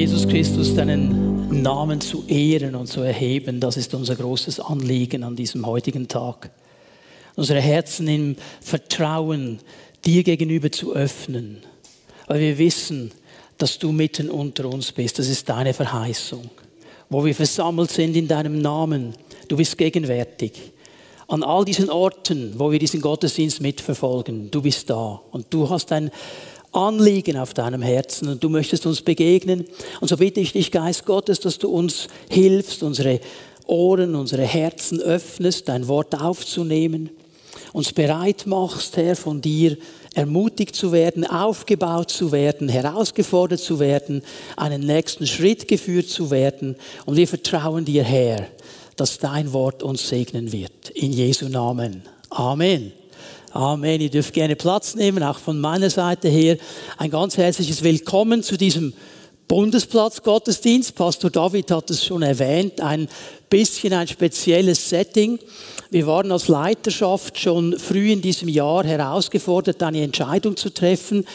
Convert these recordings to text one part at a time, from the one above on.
Jesus Christus, deinen Namen zu ehren und zu erheben, das ist unser großes Anliegen an diesem heutigen Tag. Unsere Herzen im Vertrauen dir gegenüber zu öffnen, weil wir wissen, dass du mitten unter uns bist. Das ist deine Verheißung. Wo wir versammelt sind in deinem Namen, du bist gegenwärtig. An all diesen Orten, wo wir diesen Gottesdienst mitverfolgen, du bist da und du hast ein Anliegen auf deinem Herzen und du möchtest uns begegnen. Und so bitte ich dich, Geist Gottes, dass du uns hilfst, unsere Ohren, unsere Herzen öffnest, dein Wort aufzunehmen, uns bereit machst, Herr, von dir ermutigt zu werden, aufgebaut zu werden, herausgefordert zu werden, einen nächsten Schritt geführt zu werden. Und wir vertrauen dir, Herr, dass dein Wort uns segnen wird. In Jesu Namen. Amen. Amen. Ihr dürft gerne Platz nehmen, auch von meiner Seite her. Ein ganz herzliches Willkommen zu diesem Bundesplatz Gottesdienst. Pastor David hat es schon erwähnt. Ein bisschen ein spezielles Setting. Wir waren als Leiterschaft schon früh in diesem Jahr herausgefordert, eine Entscheidung zu treffen.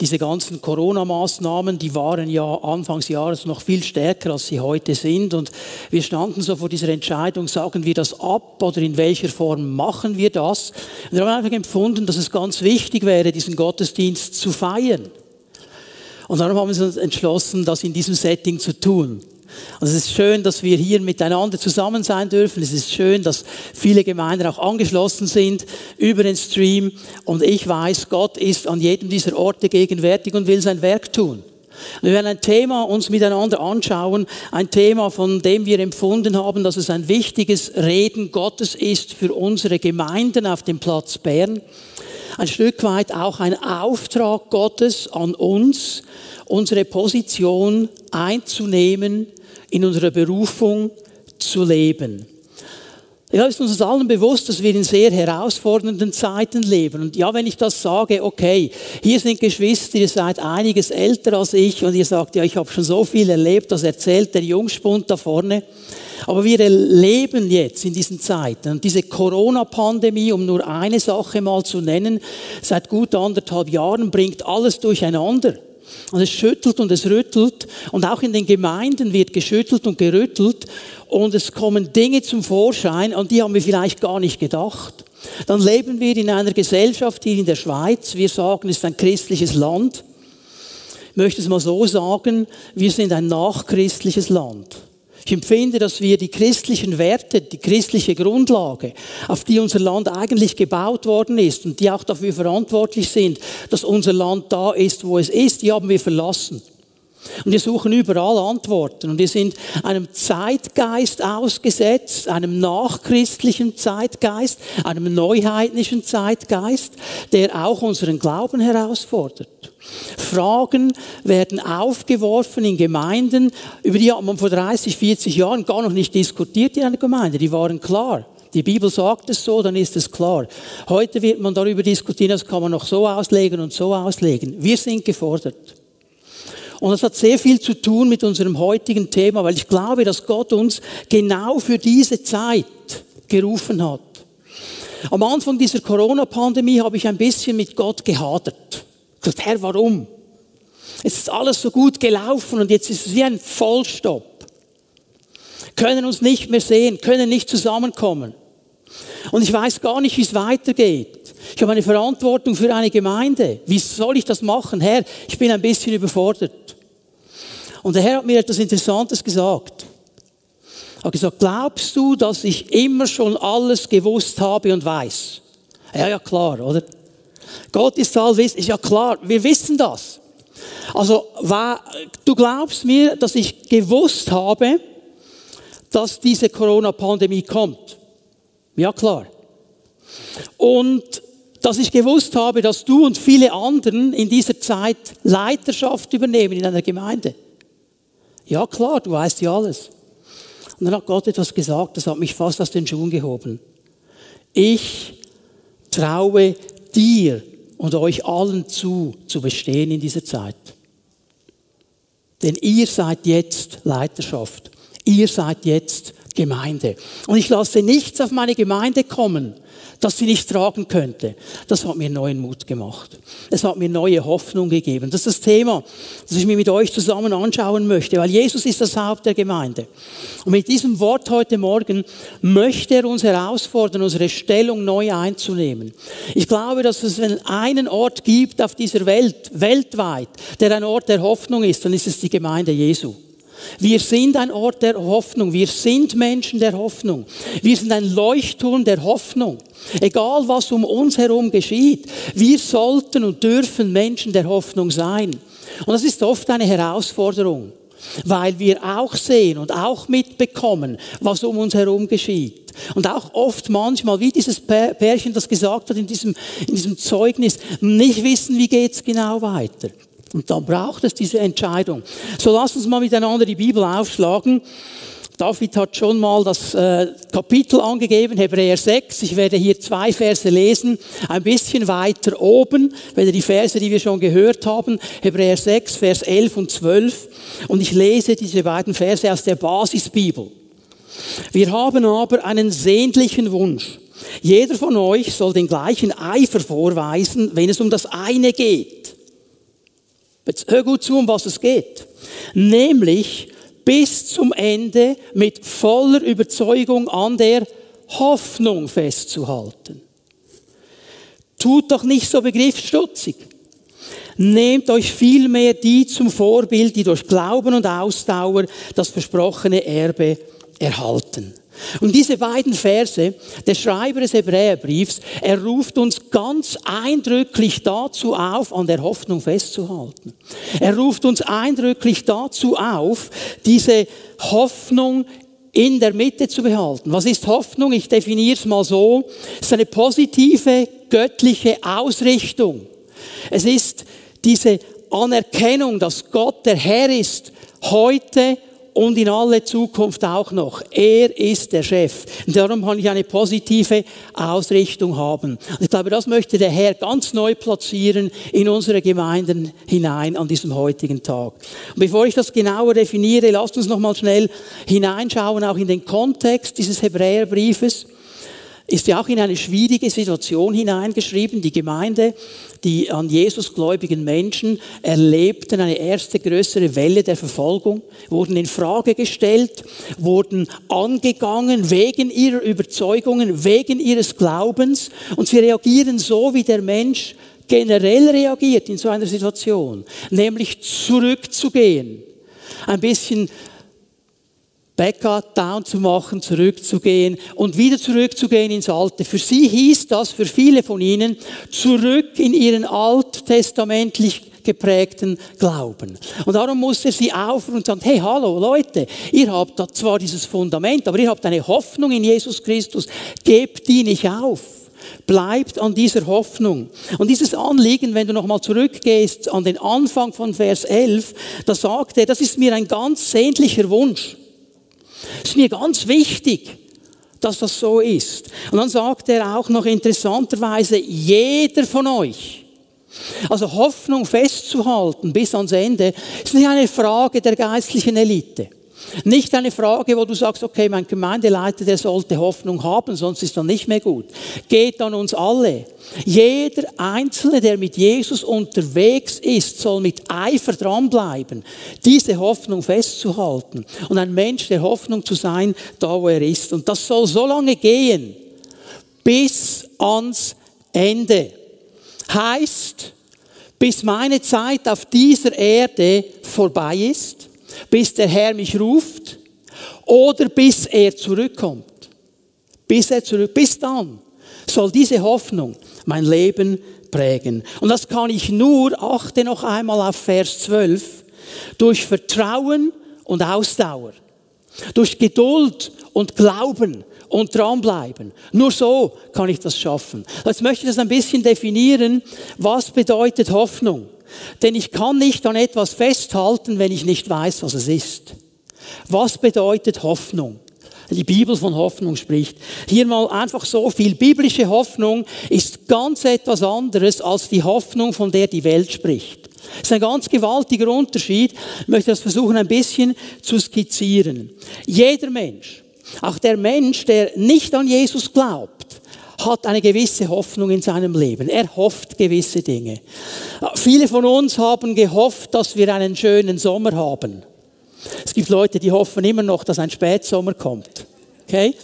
Diese ganzen Corona-Maßnahmen, die waren ja Anfangsjahres noch viel stärker, als sie heute sind. Und wir standen so vor dieser Entscheidung, sagen wir das ab oder in welcher Form machen wir das? Und wir haben einfach empfunden, dass es ganz wichtig wäre, diesen Gottesdienst zu feiern. Und darum haben wir uns entschlossen, das in diesem Setting zu tun. Und es ist schön, dass wir hier miteinander zusammen sein dürfen. Es ist schön, dass viele Gemeinden auch angeschlossen sind über den Stream. Und ich weiß, Gott ist an jedem dieser Orte gegenwärtig und will sein Werk tun. Wir werden ein Thema uns miteinander anschauen, ein Thema, von dem wir empfunden haben, dass es ein wichtiges Reden Gottes ist für unsere Gemeinden auf dem Platz Bern. Ein Stück weit auch ein Auftrag Gottes an uns, unsere Position einzunehmen, in unserer Berufung zu leben. Ja, ist uns allen bewusst, dass wir in sehr herausfordernden Zeiten leben. Und ja, wenn ich das sage, okay, hier sind Geschwister, ihr seid einiges älter als ich und ihr sagt, ja, ich habe schon so viel erlebt, das erzählt der Jungspund da vorne. Aber wir leben jetzt in diesen Zeiten. Und diese Corona-Pandemie, um nur eine Sache mal zu nennen, seit gut anderthalb Jahren bringt alles durcheinander. Und es schüttelt und es rüttelt. Und auch in den Gemeinden wird geschüttelt und gerüttelt. Und es kommen Dinge zum Vorschein, an die haben wir vielleicht gar nicht gedacht. Dann leben wir in einer Gesellschaft hier in der Schweiz. Wir sagen, es ist ein christliches Land. Ich möchte es mal so sagen, wir sind ein nachchristliches Land. Ich empfinde, dass wir die christlichen Werte, die christliche Grundlage, auf die unser Land eigentlich gebaut worden ist und die auch dafür verantwortlich sind, dass unser Land da ist, wo es ist, die haben wir verlassen. Und wir suchen überall Antworten. Und wir sind einem Zeitgeist ausgesetzt, einem nachchristlichen Zeitgeist, einem neuheidnischen Zeitgeist, der auch unseren Glauben herausfordert. Fragen werden aufgeworfen in Gemeinden, über die hat man vor 30, 40 Jahren gar noch nicht diskutiert in einer Gemeinde. Die waren klar. Die Bibel sagt es so, dann ist es klar. Heute wird man darüber diskutieren, das kann man noch so auslegen und so auslegen. Wir sind gefordert. Und das hat sehr viel zu tun mit unserem heutigen Thema, weil ich glaube, dass Gott uns genau für diese Zeit gerufen hat. Am Anfang dieser Corona-Pandemie habe ich ein bisschen mit Gott gehadert. Ich gesagt, Herr, warum? Es ist alles so gut gelaufen und jetzt ist es wie ein Vollstopp. Können uns nicht mehr sehen, können nicht zusammenkommen. Und ich weiß gar nicht, wie es weitergeht. Ich habe eine Verantwortung für eine Gemeinde. Wie soll ich das machen? Herr, ich bin ein bisschen überfordert. Und der Herr hat mir etwas Interessantes gesagt. Er hat gesagt, glaubst du, dass ich immer schon alles gewusst habe und weiß? Ja, ja, klar, oder? Gott ist allwissend. Ist ja klar, wir wissen das. Also, du glaubst mir, dass ich gewusst habe, dass diese Corona-Pandemie kommt. Ja, klar. Und dass ich gewusst habe, dass du und viele anderen in dieser Zeit Leiterschaft übernehmen in einer Gemeinde. Ja klar, du weißt ja alles. Und dann hat Gott etwas gesagt, das hat mich fast aus den Schuhen gehoben. Ich traue dir und euch allen zu, zu bestehen in dieser Zeit. Denn ihr seid jetzt Leiterschaft. Ihr seid jetzt Gemeinde. Und ich lasse nichts auf meine Gemeinde kommen, dass sie nicht tragen könnte. Das hat mir neuen Mut gemacht. Es hat mir neue Hoffnung gegeben. Das ist das Thema, das ich mir mit euch zusammen anschauen möchte, weil Jesus ist das Haupt der Gemeinde. Und mit diesem Wort heute Morgen möchte er uns herausfordern, unsere Stellung neu einzunehmen. Ich glaube, dass es einen Ort gibt auf dieser Welt, weltweit, der ein Ort der Hoffnung ist, dann ist es die Gemeinde Jesu. Wir sind ein Ort der Hoffnung. Wir sind Menschen der Hoffnung. Wir sind ein Leuchtturm der Hoffnung. Egal was um uns herum geschieht, wir sollten und dürfen Menschen der Hoffnung sein. Und das ist oft eine Herausforderung, weil wir auch sehen und auch mitbekommen, was um uns herum geschieht. Und auch oft manchmal, wie dieses Pärchen das gesagt hat in diesem, in diesem Zeugnis, nicht wissen, wie geht's genau weiter. Und dann braucht es diese Entscheidung. So lasst uns mal miteinander die Bibel aufschlagen. David hat schon mal das äh, Kapitel angegeben, Hebräer 6. Ich werde hier zwei Verse lesen, ein bisschen weiter oben, werde die Verse, die wir schon gehört haben, Hebräer 6, Vers 11 und 12. Und ich lese diese beiden Verse aus der Basisbibel. Wir haben aber einen sehnlichen Wunsch. Jeder von euch soll den gleichen Eifer vorweisen, wenn es um das eine geht. Jetzt hör gut zu, um was es geht. Nämlich bis zum Ende mit voller Überzeugung an der Hoffnung festzuhalten. Tut doch nicht so begriffsstutzig. Nehmt euch vielmehr die zum Vorbild, die durch Glauben und Ausdauer das versprochene Erbe erhalten. Und diese beiden Verse, der Schreiber des Hebräerbriefs, er ruft uns ganz eindrücklich dazu auf, an der Hoffnung festzuhalten. Er ruft uns eindrücklich dazu auf, diese Hoffnung in der Mitte zu behalten. Was ist Hoffnung? Ich definiere es mal so. Es ist eine positive, göttliche Ausrichtung. Es ist diese Anerkennung, dass Gott der Herr ist, heute und in alle Zukunft auch noch. Er ist der Chef. Und darum kann ich eine positive Ausrichtung haben. Ich glaube, das möchte der Herr ganz neu platzieren in unsere Gemeinden hinein an diesem heutigen Tag. Und bevor ich das genauer definiere, lasst uns noch mal schnell hineinschauen, auch in den Kontext dieses Hebräerbriefes ist ja auch in eine schwierige Situation hineingeschrieben. Die Gemeinde, die an Jesus gläubigen Menschen erlebten eine erste größere Welle der Verfolgung, wurden in Frage gestellt, wurden angegangen wegen ihrer Überzeugungen, wegen ihres Glaubens und sie reagieren so, wie der Mensch generell reagiert in so einer Situation, nämlich zurückzugehen, ein bisschen Backup down zu machen, zurückzugehen und wieder zurückzugehen ins Alte. Für sie hieß das, für viele von ihnen, zurück in ihren alttestamentlich geprägten Glauben. Und darum musste sie aufrufen und sagen, hey, hallo Leute, ihr habt da zwar dieses Fundament, aber ihr habt eine Hoffnung in Jesus Christus, gebt die nicht auf. Bleibt an dieser Hoffnung. Und dieses Anliegen, wenn du nochmal zurückgehst an den Anfang von Vers 11, da sagt er, das ist mir ein ganz sehnlicher Wunsch. Es ist mir ganz wichtig, dass das so ist. Und dann sagt er auch noch interessanterweise, jeder von euch. Also Hoffnung festzuhalten bis ans Ende ist nicht eine Frage der geistlichen Elite. Nicht eine Frage, wo du sagst, okay, mein Gemeindeleiter, der sollte Hoffnung haben, sonst ist er nicht mehr gut. Geht an uns alle. Jeder Einzelne, der mit Jesus unterwegs ist, soll mit Eifer dranbleiben, diese Hoffnung festzuhalten und ein Mensch der Hoffnung zu sein, da wo er ist. Und das soll so lange gehen, bis ans Ende. Heißt, bis meine Zeit auf dieser Erde vorbei ist, bis der Herr mich ruft oder bis er zurückkommt. Bis er zurück, bis dann soll diese Hoffnung mein Leben prägen. Und das kann ich nur, achte noch einmal auf Vers 12, durch Vertrauen und Ausdauer, durch Geduld und Glauben und dranbleiben. Nur so kann ich das schaffen. Jetzt möchte ich das ein bisschen definieren. Was bedeutet Hoffnung? Denn ich kann nicht an etwas festhalten, wenn ich nicht weiß, was es ist. Was bedeutet Hoffnung? Die Bibel von Hoffnung spricht. Hier mal einfach so viel. Biblische Hoffnung ist ganz etwas anderes als die Hoffnung, von der die Welt spricht. Das ist ein ganz gewaltiger Unterschied. Ich möchte das versuchen ein bisschen zu skizzieren. Jeder Mensch, auch der Mensch, der nicht an Jesus glaubt, hat eine gewisse Hoffnung in seinem Leben. Er hofft gewisse Dinge. Viele von uns haben gehofft, dass wir einen schönen Sommer haben. Es gibt Leute, die hoffen immer noch, dass ein Spätsommer kommt. Okay?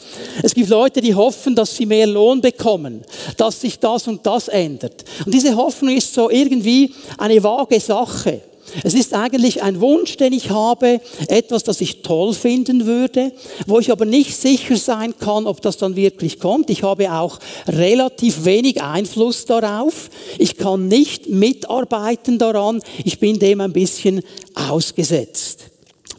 Es gibt Leute, die hoffen, dass sie mehr Lohn bekommen, dass sich das und das ändert. Und diese Hoffnung ist so irgendwie eine vage Sache. Es ist eigentlich ein Wunsch, den ich habe, etwas, das ich toll finden würde, wo ich aber nicht sicher sein kann, ob das dann wirklich kommt. Ich habe auch relativ wenig Einfluss darauf. Ich kann nicht mitarbeiten daran. Ich bin dem ein bisschen ausgesetzt.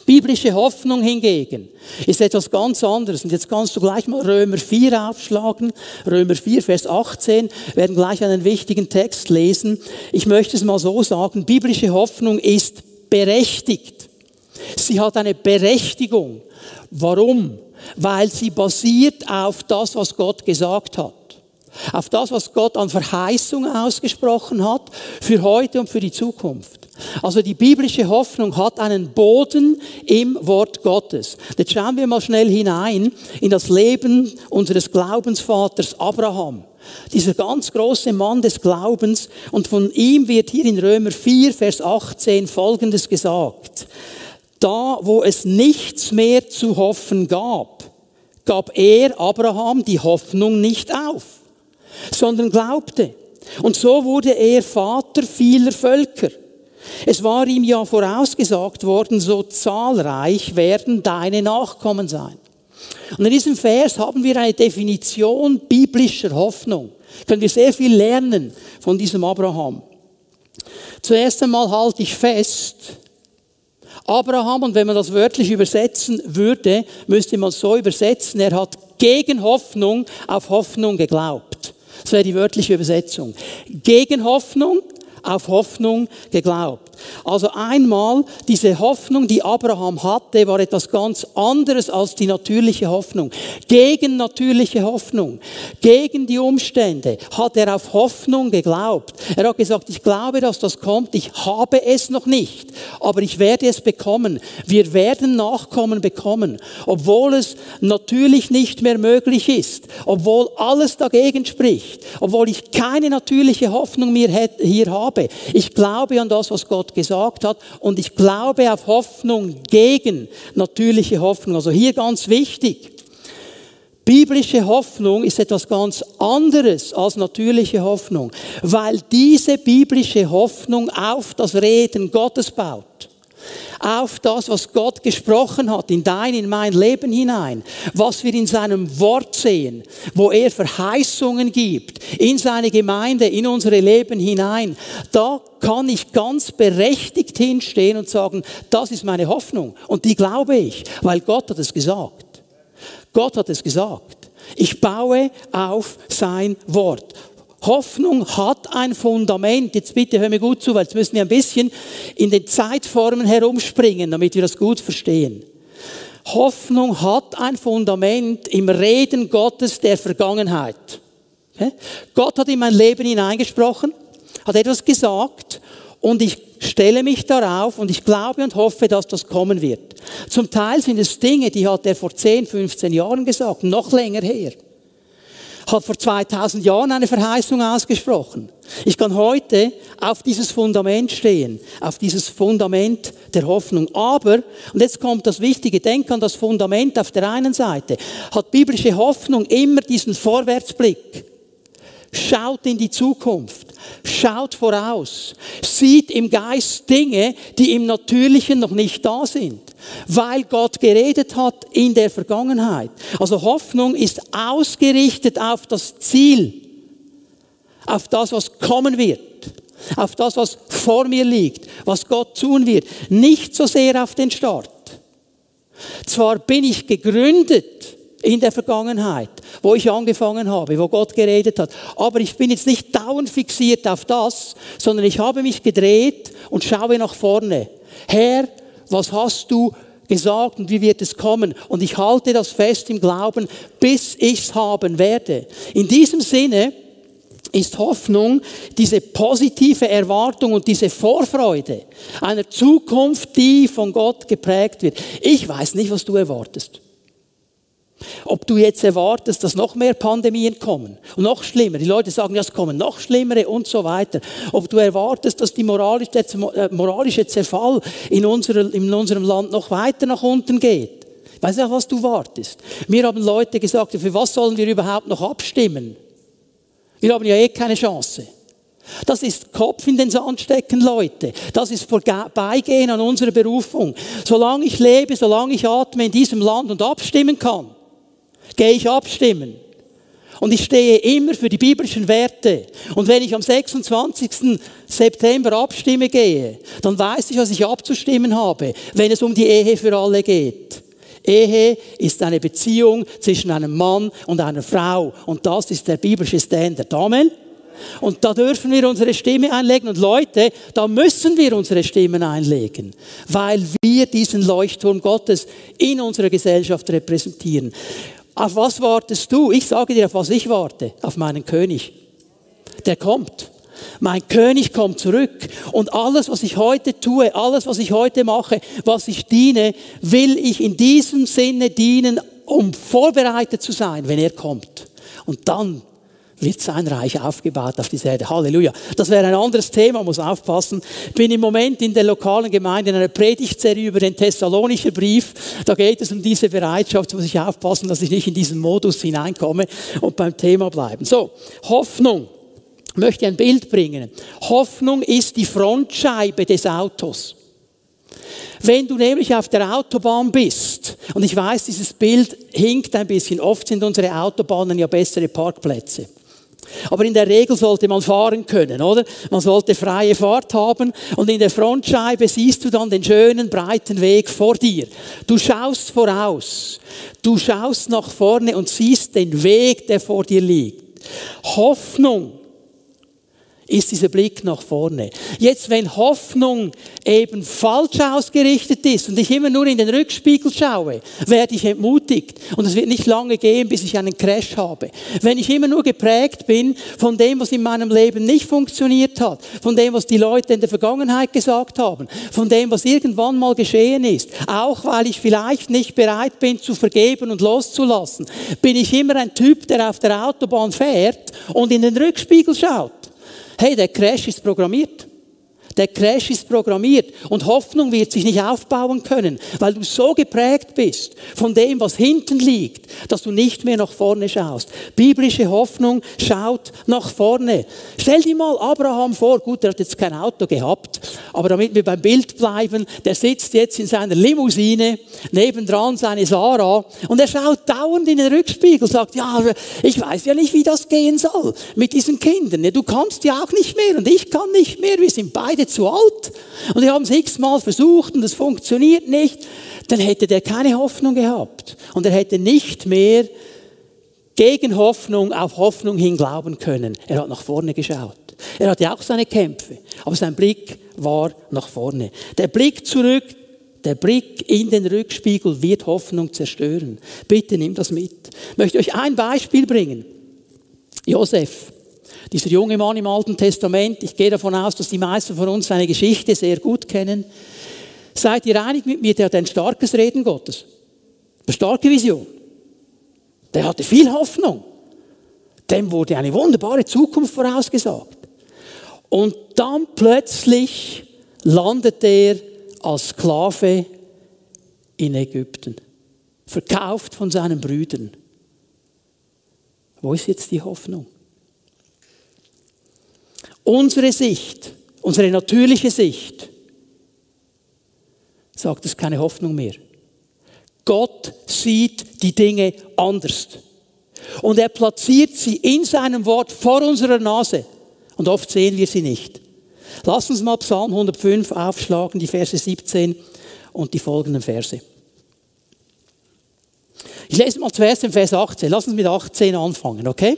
Biblische Hoffnung hingegen ist etwas ganz anderes. Und jetzt kannst du gleich mal Römer 4 aufschlagen. Römer 4, Vers 18. Wir werden gleich einen wichtigen Text lesen. Ich möchte es mal so sagen. Biblische Hoffnung ist berechtigt. Sie hat eine Berechtigung. Warum? Weil sie basiert auf das, was Gott gesagt hat. Auf das, was Gott an Verheißungen ausgesprochen hat für heute und für die Zukunft. Also die biblische Hoffnung hat einen Boden im Wort Gottes. Jetzt schauen wir mal schnell hinein in das Leben unseres Glaubensvaters Abraham. Dieser ganz große Mann des Glaubens und von ihm wird hier in Römer 4, Vers 18 Folgendes gesagt. Da, wo es nichts mehr zu hoffen gab, gab er, Abraham, die Hoffnung nicht auf, sondern glaubte. Und so wurde er Vater vieler Völker. Es war ihm ja vorausgesagt worden, so zahlreich werden deine Nachkommen sein. Und in diesem Vers haben wir eine Definition biblischer Hoffnung. Können wir sehr viel lernen von diesem Abraham. Zuerst einmal halte ich fest, Abraham, und wenn man das wörtlich übersetzen würde, müsste man so übersetzen, er hat gegen Hoffnung auf Hoffnung geglaubt. Das wäre die wörtliche Übersetzung. Gegen Hoffnung auf Hoffnung geglaubt. Also einmal, diese Hoffnung, die Abraham hatte, war etwas ganz anderes als die natürliche Hoffnung. Gegen natürliche Hoffnung, gegen die Umstände hat er auf Hoffnung geglaubt. Er hat gesagt, ich glaube, dass das kommt, ich habe es noch nicht, aber ich werde es bekommen. Wir werden Nachkommen bekommen, obwohl es natürlich nicht mehr möglich ist, obwohl alles dagegen spricht, obwohl ich keine natürliche Hoffnung mehr hier habe. Ich glaube an das, was Gott gesagt hat und ich glaube auf Hoffnung gegen natürliche Hoffnung. Also hier ganz wichtig. Biblische Hoffnung ist etwas ganz anderes als natürliche Hoffnung, weil diese biblische Hoffnung auf das Reden Gottes baut auf das, was Gott gesprochen hat, in dein, in mein Leben hinein, was wir in seinem Wort sehen, wo er Verheißungen gibt, in seine Gemeinde, in unsere Leben hinein, da kann ich ganz berechtigt hinstehen und sagen, das ist meine Hoffnung und die glaube ich, weil Gott hat es gesagt. Gott hat es gesagt. Ich baue auf sein Wort. Hoffnung hat ein Fundament. Jetzt bitte hör mir gut zu, weil jetzt müssen wir ein bisschen in den Zeitformen herumspringen, damit wir das gut verstehen. Hoffnung hat ein Fundament im Reden Gottes der Vergangenheit. Gott hat in mein Leben hineingesprochen, hat etwas gesagt und ich stelle mich darauf und ich glaube und hoffe, dass das kommen wird. Zum Teil sind es Dinge, die hat er vor 10, 15 Jahren gesagt, noch länger her hat vor 2000 Jahren eine Verheißung ausgesprochen. Ich kann heute auf dieses Fundament stehen, auf dieses Fundament der Hoffnung. Aber, und jetzt kommt das Wichtige, denk an das Fundament auf der einen Seite, hat biblische Hoffnung immer diesen Vorwärtsblick. Schaut in die Zukunft, schaut voraus, sieht im Geist Dinge, die im Natürlichen noch nicht da sind weil Gott geredet hat in der Vergangenheit. Also Hoffnung ist ausgerichtet auf das Ziel, auf das, was kommen wird, auf das, was vor mir liegt, was Gott tun wird, nicht so sehr auf den Start. Zwar bin ich gegründet in der Vergangenheit, wo ich angefangen habe, wo Gott geredet hat, aber ich bin jetzt nicht dauernd fixiert auf das, sondern ich habe mich gedreht und schaue nach vorne. Herr, was hast du gesagt und wie wird es kommen? Und ich halte das fest im Glauben, bis ich es haben werde. In diesem Sinne ist Hoffnung diese positive Erwartung und diese Vorfreude einer Zukunft, die von Gott geprägt wird. Ich weiß nicht, was du erwartest. Ob du jetzt erwartest, dass noch mehr Pandemien kommen und noch schlimmer, die Leute sagen, ja, es kommen noch schlimmere und so weiter. Ob du erwartest, dass die moralische, der äh, moralische Zerfall in, unserer, in unserem Land noch weiter nach unten geht. Weißt du, was du wartest? Mir haben Leute gesagt, für was sollen wir überhaupt noch abstimmen? Wir haben ja eh keine Chance. Das ist Kopf in den Sand stecken, Leute. Das ist Vorbeigehen an unserer Berufung. Solange ich lebe, solange ich atme in diesem Land und abstimmen kann, gehe ich abstimmen. Und ich stehe immer für die biblischen Werte. Und wenn ich am 26. September abstimme gehe, dann weiß ich, was ich abzustimmen habe, wenn es um die Ehe für alle geht. Ehe ist eine Beziehung zwischen einem Mann und einer Frau. Und das ist der biblische Standard. Amen. Und da dürfen wir unsere Stimme einlegen. Und Leute, da müssen wir unsere Stimmen einlegen, weil wir diesen Leuchtturm Gottes in unserer Gesellschaft repräsentieren. Auf was wartest du? Ich sage dir, auf was ich warte. Auf meinen König. Der kommt. Mein König kommt zurück. Und alles, was ich heute tue, alles, was ich heute mache, was ich diene, will ich in diesem Sinne dienen, um vorbereitet zu sein, wenn er kommt. Und dann wird sein Reich aufgebaut auf dieser Erde. Halleluja. Das wäre ein anderes Thema, muss aufpassen. Ich bin im Moment in der lokalen Gemeinde in einer Predigtserie über den Thessalonischen Brief. Da geht es um diese Bereitschaft, muss ich aufpassen, dass ich nicht in diesen Modus hineinkomme und beim Thema bleiben. So, Hoffnung. Ich möchte ein Bild bringen. Hoffnung ist die Frontscheibe des Autos. Wenn du nämlich auf der Autobahn bist, und ich weiß, dieses Bild hinkt ein bisschen, oft sind unsere Autobahnen ja bessere Parkplätze. Aber in der Regel sollte man fahren können, oder? Man sollte freie Fahrt haben und in der Frontscheibe siehst du dann den schönen breiten Weg vor dir. Du schaust voraus. Du schaust nach vorne und siehst den Weg, der vor dir liegt. Hoffnung ist dieser Blick nach vorne. Jetzt, wenn Hoffnung eben falsch ausgerichtet ist und ich immer nur in den Rückspiegel schaue, werde ich entmutigt. Und es wird nicht lange gehen, bis ich einen Crash habe. Wenn ich immer nur geprägt bin von dem, was in meinem Leben nicht funktioniert hat, von dem, was die Leute in der Vergangenheit gesagt haben, von dem, was irgendwann mal geschehen ist, auch weil ich vielleicht nicht bereit bin zu vergeben und loszulassen, bin ich immer ein Typ, der auf der Autobahn fährt und in den Rückspiegel schaut. Hey, der Crash ist programmiert. Der Crash ist programmiert und Hoffnung wird sich nicht aufbauen können, weil du so geprägt bist von dem, was hinten liegt, dass du nicht mehr nach vorne schaust. Biblische Hoffnung schaut nach vorne. Stell dir mal Abraham vor, gut, er hat jetzt kein Auto gehabt, aber damit wir beim Bild bleiben, der sitzt jetzt in seiner Limousine, nebendran seine Sarah und er schaut dauernd in den Rückspiegel, sagt, ja, ich weiß ja nicht, wie das gehen soll mit diesen Kindern. Du kannst ja auch nicht mehr und ich kann nicht mehr, wir sind beide zu alt und wir haben es x-mal versucht und es funktioniert nicht, dann hätte der keine Hoffnung gehabt. Und er hätte nicht mehr gegen Hoffnung auf Hoffnung hin glauben können. Er hat nach vorne geschaut. Er hatte auch seine Kämpfe, aber sein Blick war nach vorne. Der Blick zurück, der Blick in den Rückspiegel wird Hoffnung zerstören. Bitte nimm das mit. Ich möchte euch ein Beispiel bringen. Josef. Dieser junge Mann im Alten Testament, ich gehe davon aus, dass die meisten von uns seine Geschichte sehr gut kennen. Seid ihr einig mit mir, der hat ein starkes Reden Gottes. Eine starke Vision. Der hatte viel Hoffnung. Dem wurde eine wunderbare Zukunft vorausgesagt. Und dann plötzlich landet er als Sklave in Ägypten. Verkauft von seinen Brüdern. Wo ist jetzt die Hoffnung? Unsere Sicht, unsere natürliche Sicht, sagt es keine Hoffnung mehr. Gott sieht die Dinge anders. Und er platziert sie in seinem Wort vor unserer Nase. Und oft sehen wir sie nicht. Lass uns mal Psalm 105 aufschlagen, die Verse 17 und die folgenden Verse. Ich lese mal zuerst den Vers 18. Lass uns mit 18 anfangen, okay?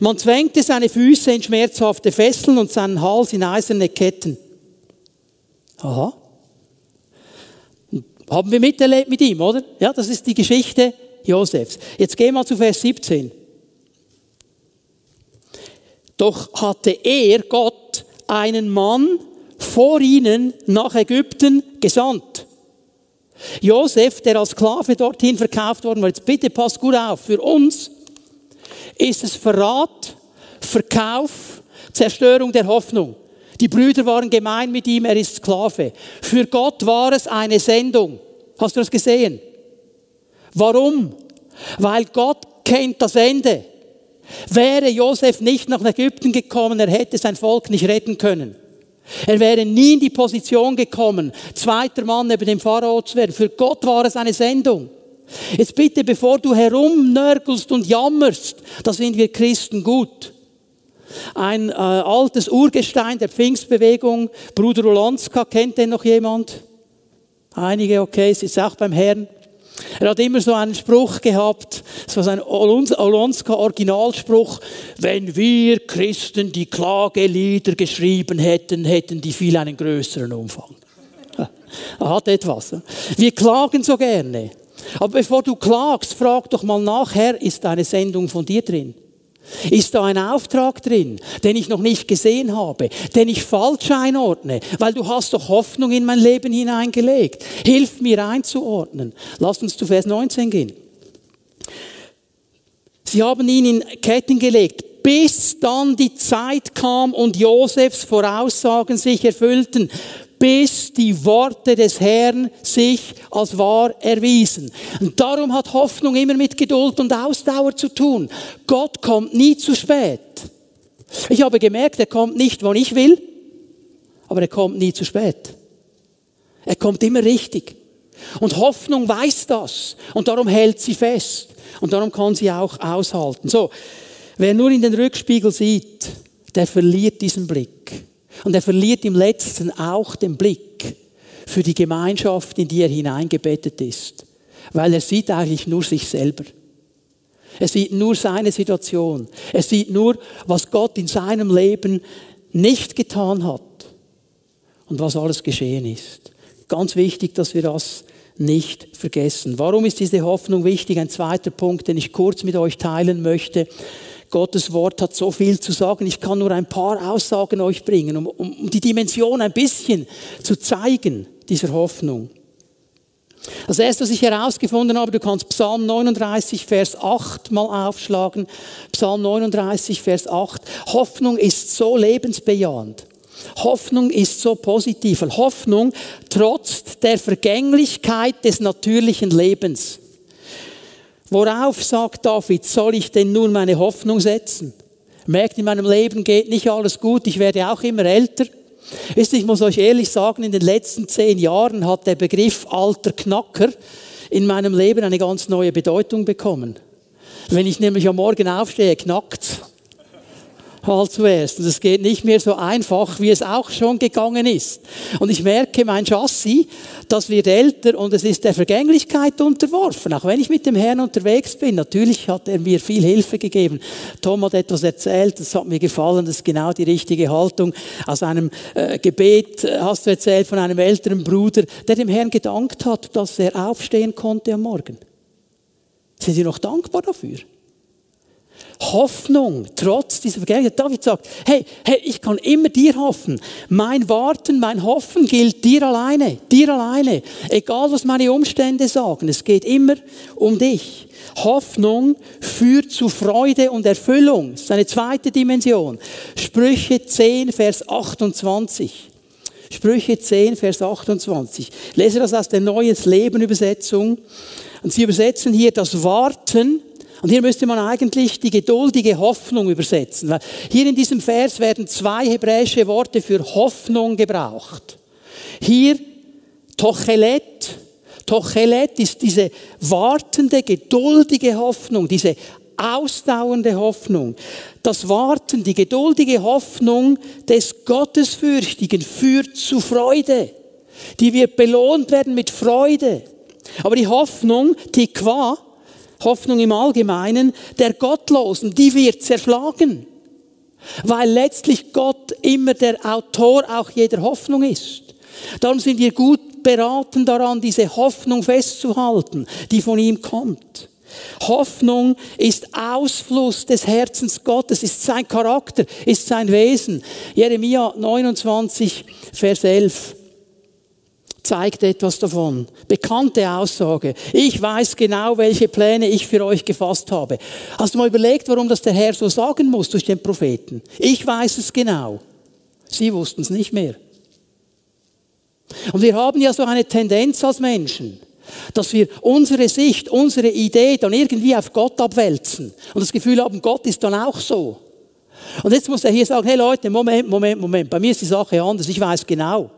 Man zwängte seine Füße in schmerzhafte Fesseln und seinen Hals in eiserne Ketten. Aha. Haben wir miterlebt mit ihm, oder? Ja, das ist die Geschichte Josefs. Jetzt gehen wir zu Vers 17. Doch hatte er, Gott, einen Mann vor ihnen nach Ägypten gesandt. Josef, der als Sklave dorthin verkauft worden war, jetzt bitte passt gut auf, für uns ist es Verrat, Verkauf, Zerstörung der Hoffnung. Die Brüder waren gemein mit ihm, er ist Sklave. Für Gott war es eine Sendung. Hast du das gesehen? Warum? Weil Gott kennt das Ende. Wäre Josef nicht nach Ägypten gekommen, er hätte sein Volk nicht retten können. Er wäre nie in die Position gekommen, zweiter Mann neben dem Pharao zu werden. Für Gott war es eine Sendung. Jetzt bitte, bevor du herumnörgelst und jammerst, da sind wir Christen gut. Ein äh, altes Urgestein der Pfingstbewegung, Bruder Olanska, kennt den noch jemand? Einige, okay, es ist auch beim Herrn. Er hat immer so einen Spruch gehabt, das war sein Olonska Originalspruch, wenn wir Christen die Klagelieder geschrieben hätten, hätten die viel einen größeren Umfang. Er hat etwas. Wir klagen so gerne. Aber bevor du klagst, frag doch mal nachher, ist eine Sendung von dir drin? Ist da ein Auftrag drin, den ich noch nicht gesehen habe, den ich falsch einordne? Weil du hast doch Hoffnung in mein Leben hineingelegt. Hilf mir einzuordnen. Lass uns zu Vers 19 gehen. Sie haben ihn in Ketten gelegt, bis dann die Zeit kam und Josefs Voraussagen sich erfüllten bis die Worte des Herrn sich als wahr erwiesen. Und darum hat Hoffnung immer mit Geduld und Ausdauer zu tun. Gott kommt nie zu spät. Ich habe gemerkt, er kommt nicht, wann ich will, aber er kommt nie zu spät. Er kommt immer richtig. Und Hoffnung weiß das. Und darum hält sie fest. Und darum kann sie auch aushalten. So, wer nur in den Rückspiegel sieht, der verliert diesen Blick. Und er verliert im letzten auch den Blick für die Gemeinschaft, in die er hineingebettet ist. Weil er sieht eigentlich nur sich selber. Er sieht nur seine Situation. Er sieht nur, was Gott in seinem Leben nicht getan hat und was alles geschehen ist. Ganz wichtig, dass wir das nicht vergessen. Warum ist diese Hoffnung wichtig? Ein zweiter Punkt, den ich kurz mit euch teilen möchte. Gottes Wort hat so viel zu sagen. Ich kann nur ein paar Aussagen euch bringen, um, um die Dimension ein bisschen zu zeigen, dieser Hoffnung. Das erste, was ich herausgefunden habe, du kannst Psalm 39, Vers 8 mal aufschlagen. Psalm 39, Vers 8. Hoffnung ist so lebensbejahend. Hoffnung ist so positiv. Hoffnung trotz der Vergänglichkeit des natürlichen Lebens. Worauf, sagt David, soll ich denn nun meine Hoffnung setzen? Merkt, in meinem Leben geht nicht alles gut, ich werde auch immer älter. Wisst ich muss euch ehrlich sagen, in den letzten zehn Jahren hat der Begriff alter Knacker in meinem Leben eine ganz neue Bedeutung bekommen. Wenn ich nämlich am Morgen aufstehe, knackt's mal zuerst. Und es geht nicht mehr so einfach, wie es auch schon gegangen ist. Und ich merke, mein Chassis, das wird älter und es ist der Vergänglichkeit unterworfen. Auch wenn ich mit dem Herrn unterwegs bin, natürlich hat er mir viel Hilfe gegeben. Tom hat etwas erzählt, das hat mir gefallen, das ist genau die richtige Haltung. Aus einem äh, Gebet äh, hast du erzählt von einem älteren Bruder, der dem Herrn gedankt hat, dass er aufstehen konnte am Morgen. Sind Sie noch dankbar dafür? Hoffnung, trotz dieser Vergänglichkeit. David sagt, hey, hey, ich kann immer dir hoffen. Mein Warten, mein Hoffen gilt dir alleine, dir alleine. Egal, was meine Umstände sagen, es geht immer um dich. Hoffnung führt zu Freude und Erfüllung. Das ist eine zweite Dimension. Sprüche 10, Vers 28. Sprüche 10, Vers 28. Ich lese das aus der Neues Leben Übersetzung. Und sie übersetzen hier das Warten und hier müsste man eigentlich die geduldige Hoffnung übersetzen. Hier in diesem Vers werden zwei hebräische Worte für Hoffnung gebraucht. Hier Tochelet. Tochelet ist diese wartende, geduldige Hoffnung, diese ausdauernde Hoffnung. Das Warten, die geduldige Hoffnung des Gottesfürchtigen führt zu Freude. Die wird belohnt werden mit Freude. Aber die Hoffnung, Tikva, Hoffnung im Allgemeinen, der Gottlosen, die wird zerschlagen. Weil letztlich Gott immer der Autor auch jeder Hoffnung ist. Darum sind wir gut beraten daran, diese Hoffnung festzuhalten, die von ihm kommt. Hoffnung ist Ausfluss des Herzens Gottes, ist sein Charakter, ist sein Wesen. Jeremia 29, Vers 11 zeigt etwas davon. Bekannte Aussage. Ich weiß genau, welche Pläne ich für euch gefasst habe. Hast du mal überlegt, warum das der Herr so sagen muss durch den Propheten? Ich weiß es genau. Sie wussten es nicht mehr. Und wir haben ja so eine Tendenz als Menschen, dass wir unsere Sicht, unsere Idee dann irgendwie auf Gott abwälzen und das Gefühl haben, Gott ist dann auch so. Und jetzt muss er hier sagen, hey Leute, Moment, Moment, Moment, bei mir ist die Sache anders, ich weiß genau.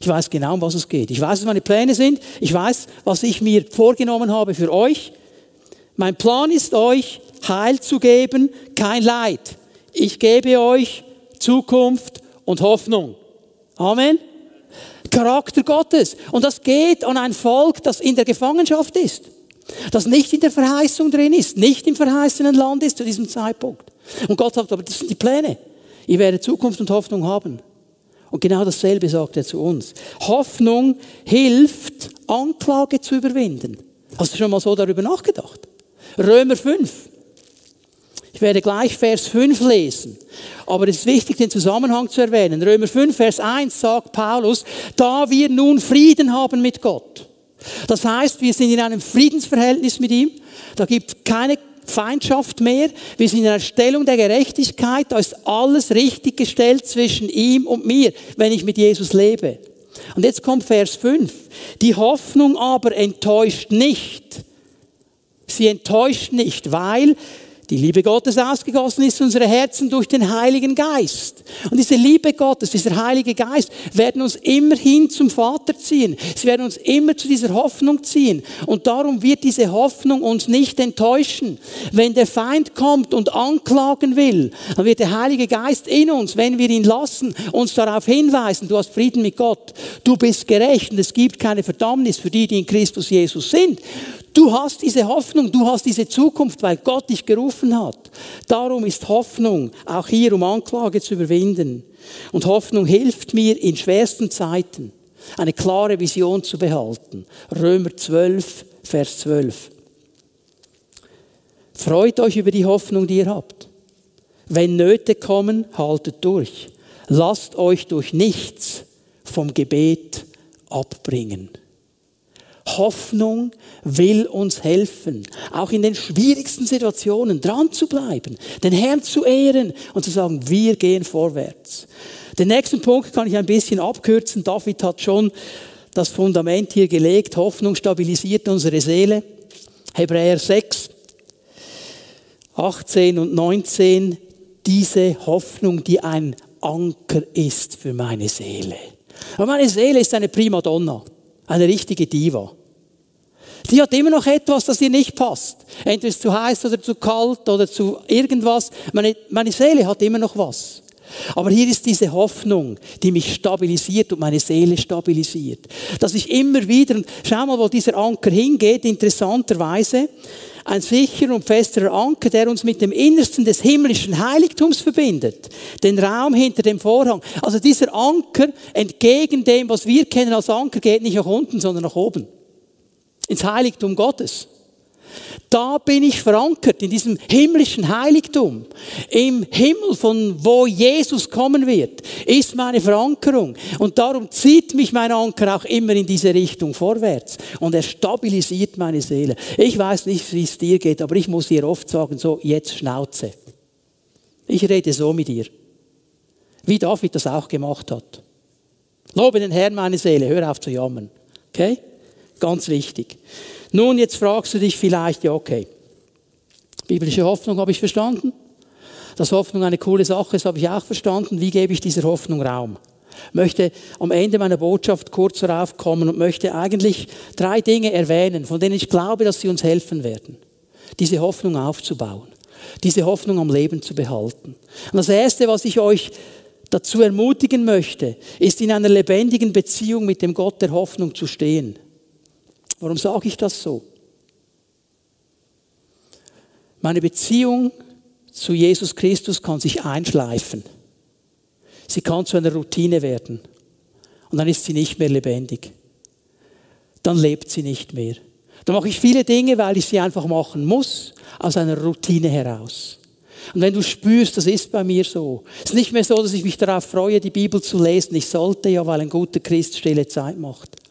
Ich weiß genau, um was es geht. Ich weiß, was meine Pläne sind. Ich weiß, was ich mir vorgenommen habe für euch. Mein Plan ist euch Heil zu geben, kein Leid. Ich gebe euch Zukunft und Hoffnung. Amen. Charakter Gottes. Und das geht an ein Volk, das in der Gefangenschaft ist. Das nicht in der Verheißung drin ist, nicht im verheißenen Land ist zu diesem Zeitpunkt. Und Gott sagt, aber das sind die Pläne. Ihr werdet Zukunft und Hoffnung haben. Und genau dasselbe sagt er zu uns. Hoffnung hilft, Anklage zu überwinden. Hast du schon mal so darüber nachgedacht? Römer 5. Ich werde gleich Vers 5 lesen. Aber es ist wichtig, den Zusammenhang zu erwähnen. Römer 5, Vers 1 sagt Paulus, da wir nun Frieden haben mit Gott. Das heißt, wir sind in einem Friedensverhältnis mit ihm. Da gibt es keine Feindschaft mehr. Wir sind in einer Stellung der Gerechtigkeit. Da ist alles richtig gestellt zwischen ihm und mir, wenn ich mit Jesus lebe. Und jetzt kommt Vers 5. Die Hoffnung aber enttäuscht nicht. Sie enttäuscht nicht, weil die Liebe Gottes ausgegossen ist in unsere Herzen durch den Heiligen Geist. Und diese Liebe Gottes, dieser Heilige Geist, werden uns immerhin zum Vater ziehen. Sie werden uns immer zu dieser Hoffnung ziehen. Und darum wird diese Hoffnung uns nicht enttäuschen. Wenn der Feind kommt und anklagen will, dann wird der Heilige Geist in uns, wenn wir ihn lassen, uns darauf hinweisen, du hast Frieden mit Gott, du bist gerecht und es gibt keine Verdammnis für die, die in Christus Jesus sind. Du hast diese Hoffnung, du hast diese Zukunft, weil Gott dich gerufen hat. Darum ist Hoffnung auch hier, um Anklage zu überwinden. Und Hoffnung hilft mir in schwersten Zeiten, eine klare Vision zu behalten. Römer 12, Vers 12. Freut euch über die Hoffnung, die ihr habt. Wenn Nöte kommen, haltet durch. Lasst euch durch nichts vom Gebet abbringen. Hoffnung will uns helfen, auch in den schwierigsten Situationen dran zu bleiben, den Herrn zu ehren und zu sagen, wir gehen vorwärts. Den nächsten Punkt kann ich ein bisschen abkürzen. David hat schon das Fundament hier gelegt. Hoffnung stabilisiert unsere Seele. Hebräer 6, 18 und 19. Diese Hoffnung, die ein Anker ist für meine Seele. Aber meine Seele ist eine Primadonna. Eine richtige Diva. Die hat immer noch etwas, das ihr nicht passt. Entweder ist es zu heiß oder zu kalt oder zu irgendwas. Meine, meine Seele hat immer noch was. Aber hier ist diese Hoffnung, die mich stabilisiert und meine Seele stabilisiert. Dass ich immer wieder, schau mal, wo dieser Anker hingeht, interessanterweise, ein sicherer und festerer Anker, der uns mit dem Innersten des himmlischen Heiligtums verbindet. Den Raum hinter dem Vorhang. Also dieser Anker, entgegen dem, was wir kennen als Anker, geht nicht nach unten, sondern nach oben. Ins Heiligtum Gottes. Da bin ich verankert in diesem himmlischen Heiligtum. Im Himmel, von wo Jesus kommen wird, ist meine Verankerung. Und darum zieht mich mein Anker auch immer in diese Richtung vorwärts. Und er stabilisiert meine Seele. Ich weiß nicht, wie es dir geht, aber ich muss dir oft sagen, so, jetzt Schnauze. Ich rede so mit dir. Wie David das auch gemacht hat. Lobe den Herrn, meine Seele, hör auf zu jammern. Okay? Ganz wichtig. Nun, jetzt fragst du dich vielleicht, ja, okay. Biblische Hoffnung habe ich verstanden. Dass Hoffnung eine coole Sache ist, habe ich auch verstanden. Wie gebe ich dieser Hoffnung Raum? möchte am Ende meiner Botschaft kurz darauf kommen und möchte eigentlich drei Dinge erwähnen, von denen ich glaube, dass sie uns helfen werden, diese Hoffnung aufzubauen, diese Hoffnung am Leben zu behalten. Und das Erste, was ich euch dazu ermutigen möchte, ist in einer lebendigen Beziehung mit dem Gott der Hoffnung zu stehen. Warum sage ich das so? Meine Beziehung zu Jesus Christus kann sich einschleifen. Sie kann zu einer Routine werden. Und dann ist sie nicht mehr lebendig. Dann lebt sie nicht mehr. Dann mache ich viele Dinge, weil ich sie einfach machen muss, aus einer Routine heraus. Und wenn du spürst, das ist bei mir so. Es ist nicht mehr so, dass ich mich darauf freue, die Bibel zu lesen. Ich sollte ja, weil ein guter Christ stille Zeit macht.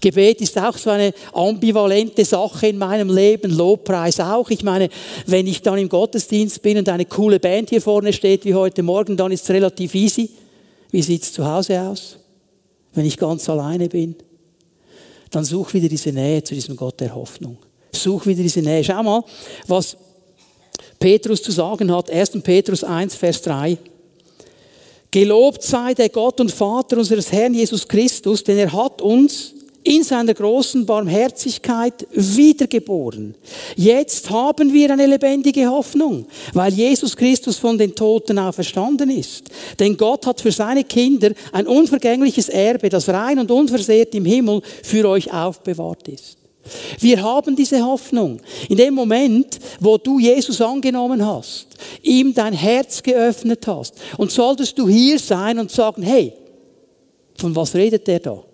Gebet ist auch so eine ambivalente Sache in meinem Leben, Lobpreis auch. Ich meine, wenn ich dann im Gottesdienst bin und eine coole Band hier vorne steht wie heute Morgen, dann ist es relativ easy. Wie sieht es zu Hause aus? Wenn ich ganz alleine bin, dann such wieder diese Nähe zu diesem Gott der Hoffnung. Such wieder diese Nähe. Schau mal, was Petrus zu sagen hat. 1. Petrus 1, Vers 3. Gelobt sei der Gott und Vater unseres Herrn Jesus Christus, denn er hat uns in seiner großen Barmherzigkeit wiedergeboren. Jetzt haben wir eine lebendige Hoffnung, weil Jesus Christus von den Toten auferstanden ist. Denn Gott hat für seine Kinder ein unvergängliches Erbe, das rein und unversehrt im Himmel für euch aufbewahrt ist. Wir haben diese Hoffnung. In dem Moment, wo du Jesus angenommen hast, ihm dein Herz geöffnet hast, und solltest du hier sein und sagen, hey, von was redet der da?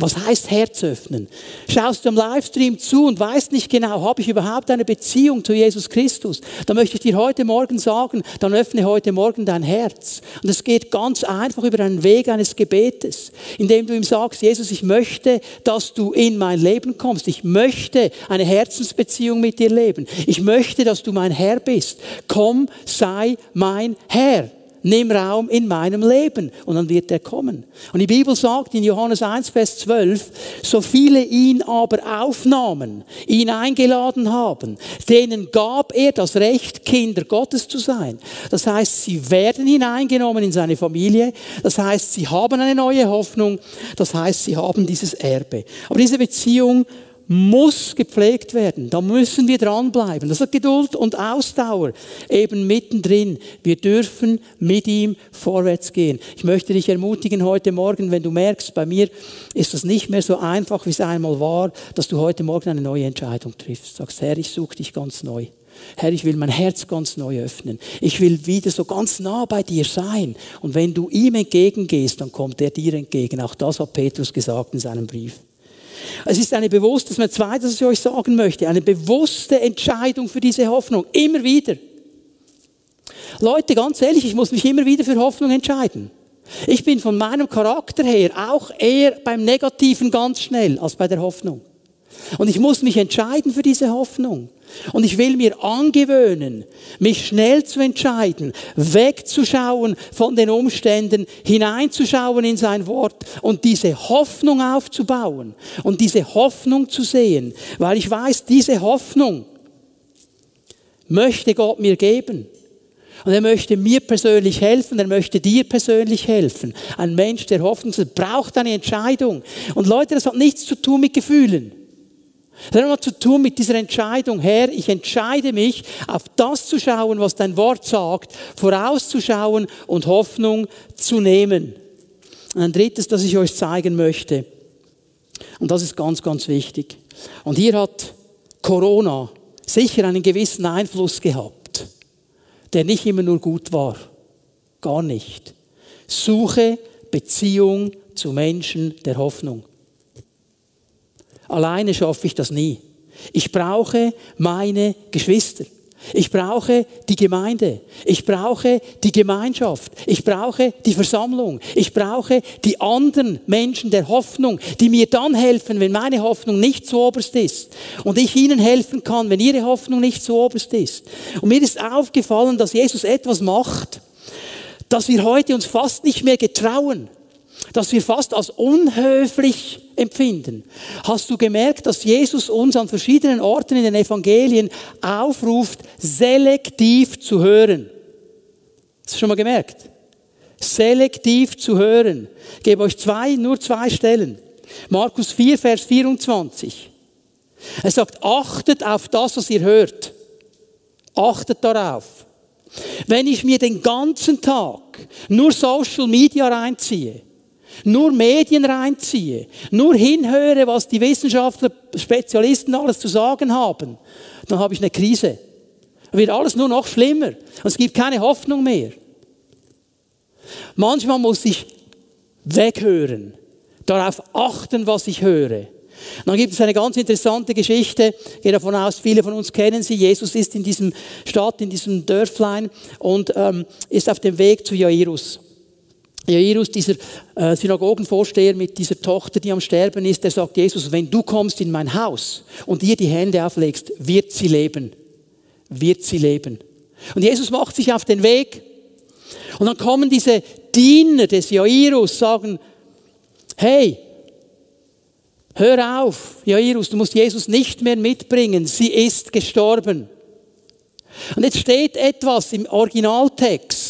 Was heißt Herz öffnen? Schaust du am Livestream zu und weißt nicht genau, habe ich überhaupt eine Beziehung zu Jesus Christus? Dann möchte ich dir heute Morgen sagen, dann öffne heute Morgen dein Herz. Und es geht ganz einfach über einen Weg eines Gebetes, indem du ihm sagst, Jesus, ich möchte, dass du in mein Leben kommst. Ich möchte eine Herzensbeziehung mit dir leben. Ich möchte, dass du mein Herr bist. Komm, sei mein Herr nimm Raum in meinem Leben und dann wird er kommen. Und die Bibel sagt in Johannes 1, Vers 12, so viele ihn aber aufnahmen, ihn eingeladen haben, denen gab er das Recht, Kinder Gottes zu sein. Das heißt, sie werden hineingenommen in seine Familie. Das heißt, sie haben eine neue Hoffnung. Das heißt, sie haben dieses Erbe. Aber diese Beziehung muss gepflegt werden. Da müssen wir dranbleiben. Das hat Geduld und Ausdauer eben mittendrin. Wir dürfen mit ihm vorwärts gehen. Ich möchte dich ermutigen heute Morgen, wenn du merkst, bei mir ist das nicht mehr so einfach, wie es einmal war, dass du heute Morgen eine neue Entscheidung triffst. Sagst, Herr, ich suche dich ganz neu. Herr, ich will mein Herz ganz neu öffnen. Ich will wieder so ganz nah bei dir sein. Und wenn du ihm entgegengehst, dann kommt er dir entgegen. Auch das hat Petrus gesagt in seinem Brief. Es ist eine bewusste, das ist mein zweites, was ich euch sagen möchte, eine bewusste Entscheidung für diese Hoffnung. Immer wieder. Leute, ganz ehrlich, ich muss mich immer wieder für Hoffnung entscheiden. Ich bin von meinem Charakter her auch eher beim Negativen ganz schnell als bei der Hoffnung. Und ich muss mich entscheiden für diese Hoffnung. Und ich will mir angewöhnen, mich schnell zu entscheiden, wegzuschauen von den Umständen, hineinzuschauen in sein Wort und diese Hoffnung aufzubauen und diese Hoffnung zu sehen, weil ich weiß, diese Hoffnung möchte Gott mir geben. Und er möchte mir persönlich helfen, er möchte dir persönlich helfen. Ein Mensch, der Hoffnung braucht eine Entscheidung. Und Leute, das hat nichts zu tun mit Gefühlen. Das hat zu tun mit dieser Entscheidung, Herr, ich entscheide mich, auf das zu schauen, was dein Wort sagt, vorauszuschauen und Hoffnung zu nehmen. Und ein drittes, das ich euch zeigen möchte, und das ist ganz, ganz wichtig. Und hier hat Corona sicher einen gewissen Einfluss gehabt, der nicht immer nur gut war. Gar nicht. Suche Beziehung zu Menschen der Hoffnung. Alleine schaffe ich das nie. Ich brauche meine Geschwister. Ich brauche die Gemeinde. Ich brauche die Gemeinschaft. Ich brauche die Versammlung. Ich brauche die anderen Menschen der Hoffnung, die mir dann helfen, wenn meine Hoffnung nicht so oberst ist. Und ich ihnen helfen kann, wenn ihre Hoffnung nicht so oberst ist. Und mir ist aufgefallen, dass Jesus etwas macht, dass wir heute uns fast nicht mehr getrauen dass wir fast als unhöflich empfinden. Hast du gemerkt, dass Jesus uns an verschiedenen Orten in den Evangelien aufruft, selektiv zu hören? Hast du schon mal gemerkt? Selektiv zu hören. Ich gebe euch zwei, nur zwei Stellen. Markus 4, Vers 24. Er sagt, achtet auf das, was ihr hört. Achtet darauf. Wenn ich mir den ganzen Tag nur Social Media reinziehe, nur Medien reinziehe, nur hinhöre, was die Wissenschaftler, Spezialisten alles zu sagen haben, dann habe ich eine Krise. Dann wird alles nur noch schlimmer. Und es gibt keine Hoffnung mehr. Manchmal muss ich weghören, darauf achten, was ich höre. Dann gibt es eine ganz interessante Geschichte, ich gehe davon aus, viele von uns kennen sie. Jesus ist in diesem Stadt, in diesem Dörflein und ähm, ist auf dem Weg zu Jairus. Jairus, dieser äh, Synagogenvorsteher mit dieser Tochter, die am Sterben ist, der sagt Jesus, wenn du kommst in mein Haus und ihr die Hände auflegst, wird sie leben. Wird sie leben. Und Jesus macht sich auf den Weg und dann kommen diese Diener des Jairus, sagen, hey, hör auf, Jairus, du musst Jesus nicht mehr mitbringen, sie ist gestorben. Und jetzt steht etwas im Originaltext.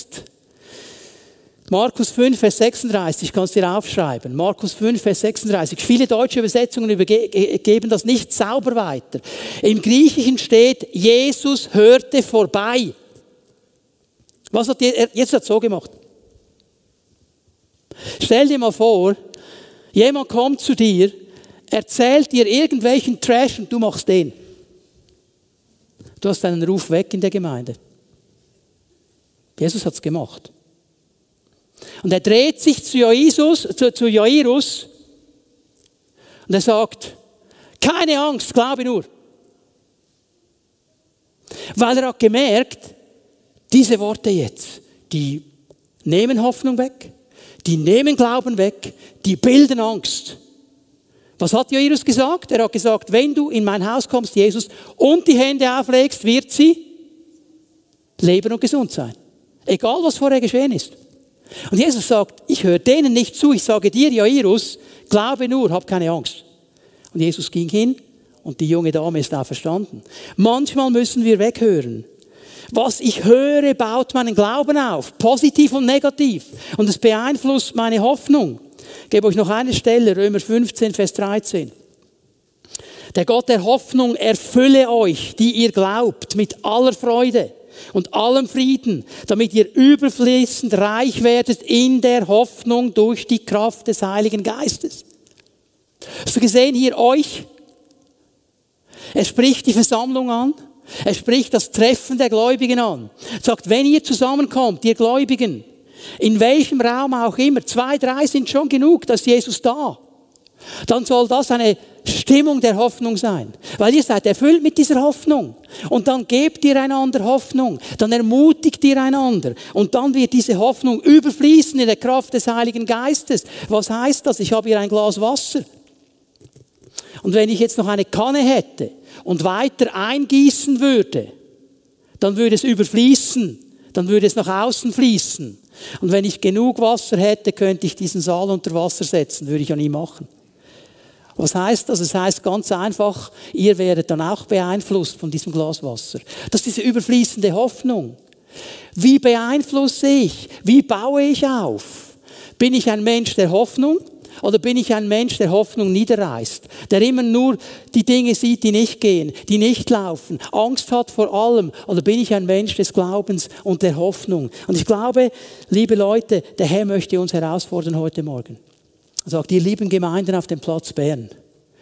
Markus 5, Vers 36, kannst du dir aufschreiben. Markus 5, Vers 36. Viele deutsche Übersetzungen geben das nicht sauber weiter. Im Griechischen steht, Jesus hörte vorbei. Was hat Jesus hat so gemacht? Stell dir mal vor, jemand kommt zu dir, erzählt dir irgendwelchen Trash und du machst den. Du hast deinen Ruf weg in der Gemeinde. Jesus hat es gemacht. Und er dreht sich zu, Jesus, zu, zu Jairus und er sagt, keine Angst, glaube nur. Weil er hat gemerkt, diese Worte jetzt, die nehmen Hoffnung weg, die nehmen Glauben weg, die bilden Angst. Was hat Jairus gesagt? Er hat gesagt, wenn du in mein Haus kommst, Jesus, und die Hände auflegst, wird sie leben und gesund sein. Egal, was vorher geschehen ist. Und Jesus sagt, ich höre denen nicht zu, ich sage dir, Jairus, glaube nur, hab keine Angst. Und Jesus ging hin und die junge Dame ist da verstanden. Manchmal müssen wir weghören. Was ich höre, baut meinen Glauben auf, positiv und negativ. Und es beeinflusst meine Hoffnung. Ich gebe euch noch eine Stelle, Römer 15, Vers 13. Der Gott der Hoffnung erfülle euch, die ihr glaubt, mit aller Freude und allem Frieden, damit ihr überfließend reich werdet in der Hoffnung durch die Kraft des Heiligen Geistes. Hast du gesehen hier euch? Er spricht die Versammlung an. Er spricht das Treffen der Gläubigen an. Er sagt, wenn ihr zusammenkommt, ihr Gläubigen, in welchem Raum auch immer, zwei, drei sind schon genug, dass Jesus da. Dann soll das eine Stimmung der Hoffnung sein. Weil ihr seid erfüllt mit dieser Hoffnung. Und dann gebt ihr einander Hoffnung. Dann ermutigt ihr einander. Und dann wird diese Hoffnung überfließen in der Kraft des Heiligen Geistes. Was heißt das? Ich habe hier ein Glas Wasser. Und wenn ich jetzt noch eine Kanne hätte und weiter eingießen würde, dann würde es überfließen. Dann würde es nach außen fließen. Und wenn ich genug Wasser hätte, könnte ich diesen Saal unter Wasser setzen. Würde ich ja nie machen. Was heißt das? Es heißt ganz einfach, ihr werdet dann auch beeinflusst von diesem Glas Wasser. Das ist diese überfließende Hoffnung. Wie beeinflusse ich? Wie baue ich auf? Bin ich ein Mensch der Hoffnung? Oder bin ich ein Mensch, der Hoffnung niederreißt, der immer nur die Dinge sieht, die nicht gehen, die nicht laufen, Angst hat vor allem? Oder bin ich ein Mensch des Glaubens und der Hoffnung? Und ich glaube, liebe Leute, der Herr möchte uns herausfordern heute Morgen. Sagt, ihr lieben Gemeinden auf dem Platz Bern,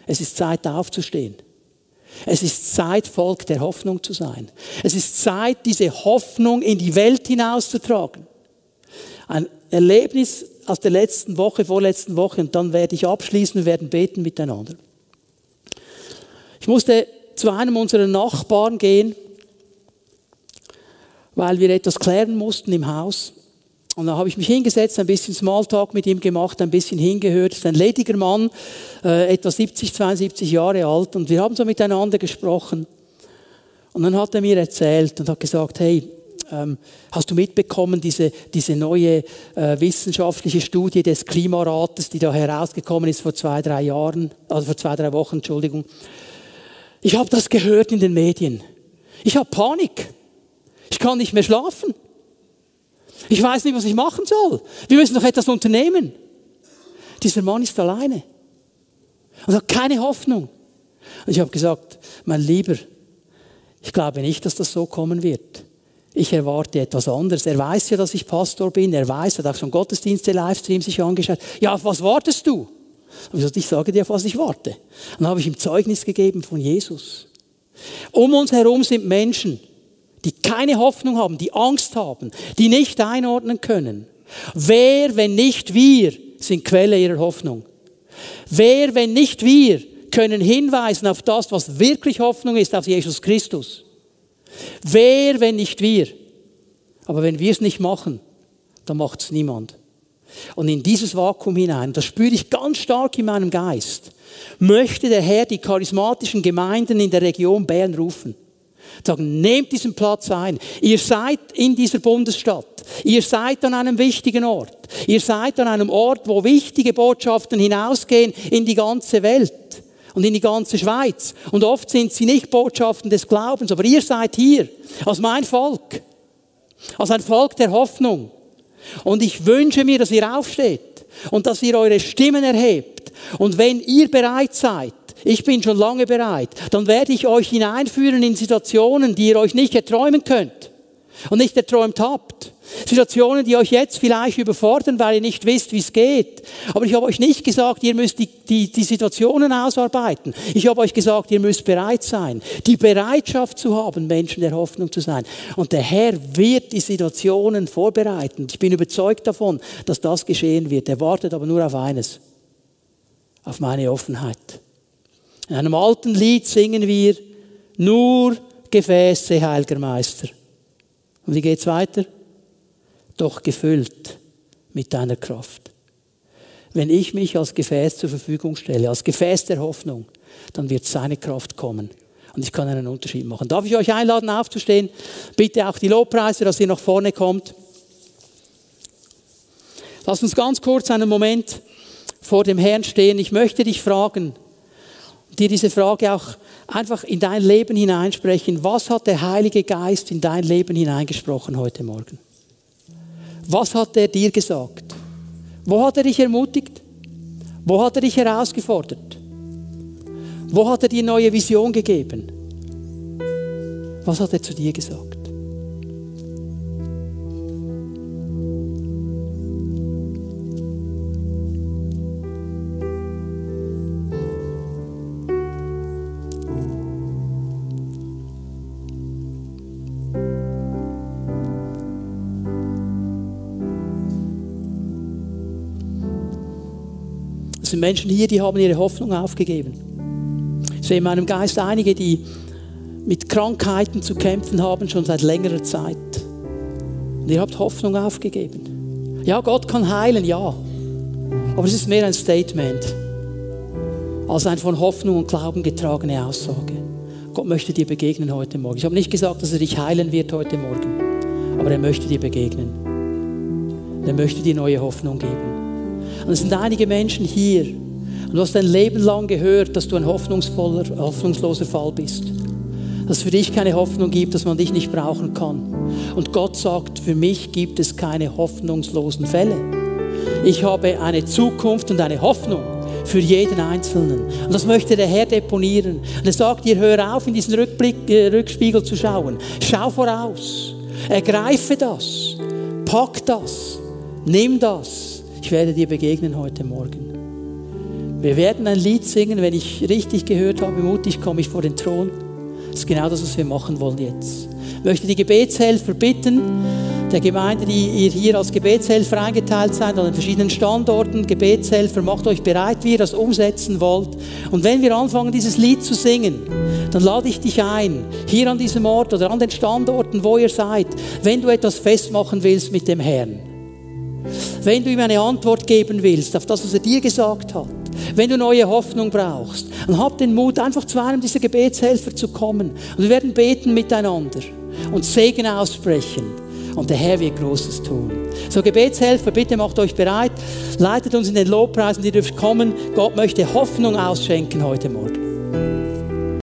es ist Zeit aufzustehen. Es ist Zeit, Volk der Hoffnung zu sein. Es ist Zeit, diese Hoffnung in die Welt hinauszutragen. Ein Erlebnis aus der letzten Woche, vorletzten Woche, und dann werde ich abschließen, wir werden beten miteinander. Ich musste zu einem unserer Nachbarn gehen, weil wir etwas klären mussten im Haus. Und dann habe ich mich hingesetzt, ein bisschen Smalltalk mit ihm gemacht, ein bisschen hingehört. Ist ein lediger Mann, äh, etwa 70, 72 Jahre alt. Und wir haben so miteinander gesprochen. Und dann hat er mir erzählt und hat gesagt, hey, ähm, hast du mitbekommen, diese, diese neue äh, wissenschaftliche Studie des Klimarates, die da herausgekommen ist vor zwei, drei Jahren, also vor zwei, drei Wochen, Entschuldigung. Ich habe das gehört in den Medien. Ich habe Panik. Ich kann nicht mehr schlafen. Ich weiß nicht, was ich machen soll. Wir müssen doch etwas unternehmen. Dieser Mann ist alleine und hat keine Hoffnung. Und ich habe gesagt, mein Lieber, ich glaube nicht, dass das so kommen wird. Ich erwarte etwas anderes. Er weiß ja, dass ich Pastor bin. Er weiß, er hat auch schon Gottesdienste, Livestreams sich angeschaut. Ja, auf was wartest du? Und ich, ich sage dir, auf was ich warte. Und dann habe ich ihm Zeugnis gegeben von Jesus. Um uns herum sind Menschen, die keine Hoffnung haben, die Angst haben, die nicht einordnen können. Wer, wenn nicht wir, sind Quelle ihrer Hoffnung? Wer, wenn nicht wir, können hinweisen auf das, was wirklich Hoffnung ist, auf Jesus Christus. Wer, wenn nicht wir? Aber wenn wir es nicht machen, dann macht es niemand. Und in dieses Vakuum hinein, das spüre ich ganz stark in meinem Geist, möchte der Herr die charismatischen Gemeinden in der Region Bern rufen. Sagen, nehmt diesen Platz ein. Ihr seid in dieser Bundesstadt. Ihr seid an einem wichtigen Ort. Ihr seid an einem Ort, wo wichtige Botschaften hinausgehen in die ganze Welt und in die ganze Schweiz. Und oft sind sie nicht Botschaften des Glaubens, aber ihr seid hier als mein Volk, als ein Volk der Hoffnung. Und ich wünsche mir, dass ihr aufsteht und dass ihr eure Stimmen erhebt. Und wenn ihr bereit seid, ich bin schon lange bereit, dann werde ich euch hineinführen in Situationen, die ihr euch nicht erträumen könnt und nicht erträumt habt. Situationen, die euch jetzt vielleicht überfordern, weil ihr nicht wisst, wie es geht. Aber ich habe euch nicht gesagt, ihr müsst die, die, die Situationen ausarbeiten. Ich habe euch gesagt, ihr müsst bereit sein, die Bereitschaft zu haben, Menschen der Hoffnung zu sein. Und der Herr wird die Situationen vorbereiten. Ich bin überzeugt davon, dass das geschehen wird. Er wartet aber nur auf eines, auf meine Offenheit. In einem alten Lied singen wir, nur Gefäße, Heiliger Meister. Und wie geht's weiter? Doch gefüllt mit deiner Kraft. Wenn ich mich als Gefäß zur Verfügung stelle, als Gefäß der Hoffnung, dann wird seine Kraft kommen. Und ich kann einen Unterschied machen. Darf ich euch einladen, aufzustehen? Bitte auch die Lobpreise, dass ihr nach vorne kommt. Lass uns ganz kurz einen Moment vor dem Herrn stehen. Ich möchte dich fragen, dir diese Frage auch einfach in dein Leben hineinsprechen. Was hat der Heilige Geist in dein Leben hineingesprochen heute Morgen? Was hat er dir gesagt? Wo hat er dich ermutigt? Wo hat er dich herausgefordert? Wo hat er dir neue Vision gegeben? Was hat er zu dir gesagt? Es sind Menschen hier, die haben ihre Hoffnung aufgegeben. Ich sehe in meinem Geist einige, die mit Krankheiten zu kämpfen haben, schon seit längerer Zeit. Und ihr habt Hoffnung aufgegeben. Ja, Gott kann heilen, ja. Aber es ist mehr ein Statement als eine von Hoffnung und Glauben getragene Aussage. Gott möchte dir begegnen heute Morgen. Ich habe nicht gesagt, dass er dich heilen wird heute Morgen, aber er möchte dir begegnen. Er möchte dir neue Hoffnung geben. Und es sind einige Menschen hier. Und du hast dein Leben lang gehört, dass du ein hoffnungsvoller, hoffnungsloser Fall bist. Dass es für dich keine Hoffnung gibt, dass man dich nicht brauchen kann. Und Gott sagt, für mich gibt es keine hoffnungslosen Fälle. Ich habe eine Zukunft und eine Hoffnung für jeden Einzelnen. Und das möchte der Herr deponieren. Und er sagt dir, hör auf, in diesen Rückblick, äh, Rückspiegel zu schauen. Schau voraus. Ergreife das. Pack das. Nimm das. Ich werde dir begegnen heute Morgen. Wir werden ein Lied singen, wenn ich richtig gehört habe, mutig komme ich vor den Thron. Das ist genau das, was wir machen wollen jetzt. Ich möchte die Gebetshelfer bitten, der Gemeinde, die ihr hier als Gebetshelfer eingeteilt seid, an den verschiedenen Standorten, Gebetshelfer, macht euch bereit, wie ihr das umsetzen wollt. Und wenn wir anfangen, dieses Lied zu singen, dann lade ich dich ein, hier an diesem Ort oder an den Standorten, wo ihr seid, wenn du etwas festmachen willst mit dem Herrn wenn du ihm eine Antwort geben willst auf das, was er dir gesagt hat, wenn du neue Hoffnung brauchst, dann hab den Mut, einfach zu einem dieser Gebetshelfer zu kommen. Und wir werden beten miteinander und Segen aussprechen. Und der Herr wird Großes tun. So, Gebetshelfer, bitte macht euch bereit. Leitet uns in den Lobpreis und ihr dürft kommen. Gott möchte Hoffnung ausschenken heute Morgen.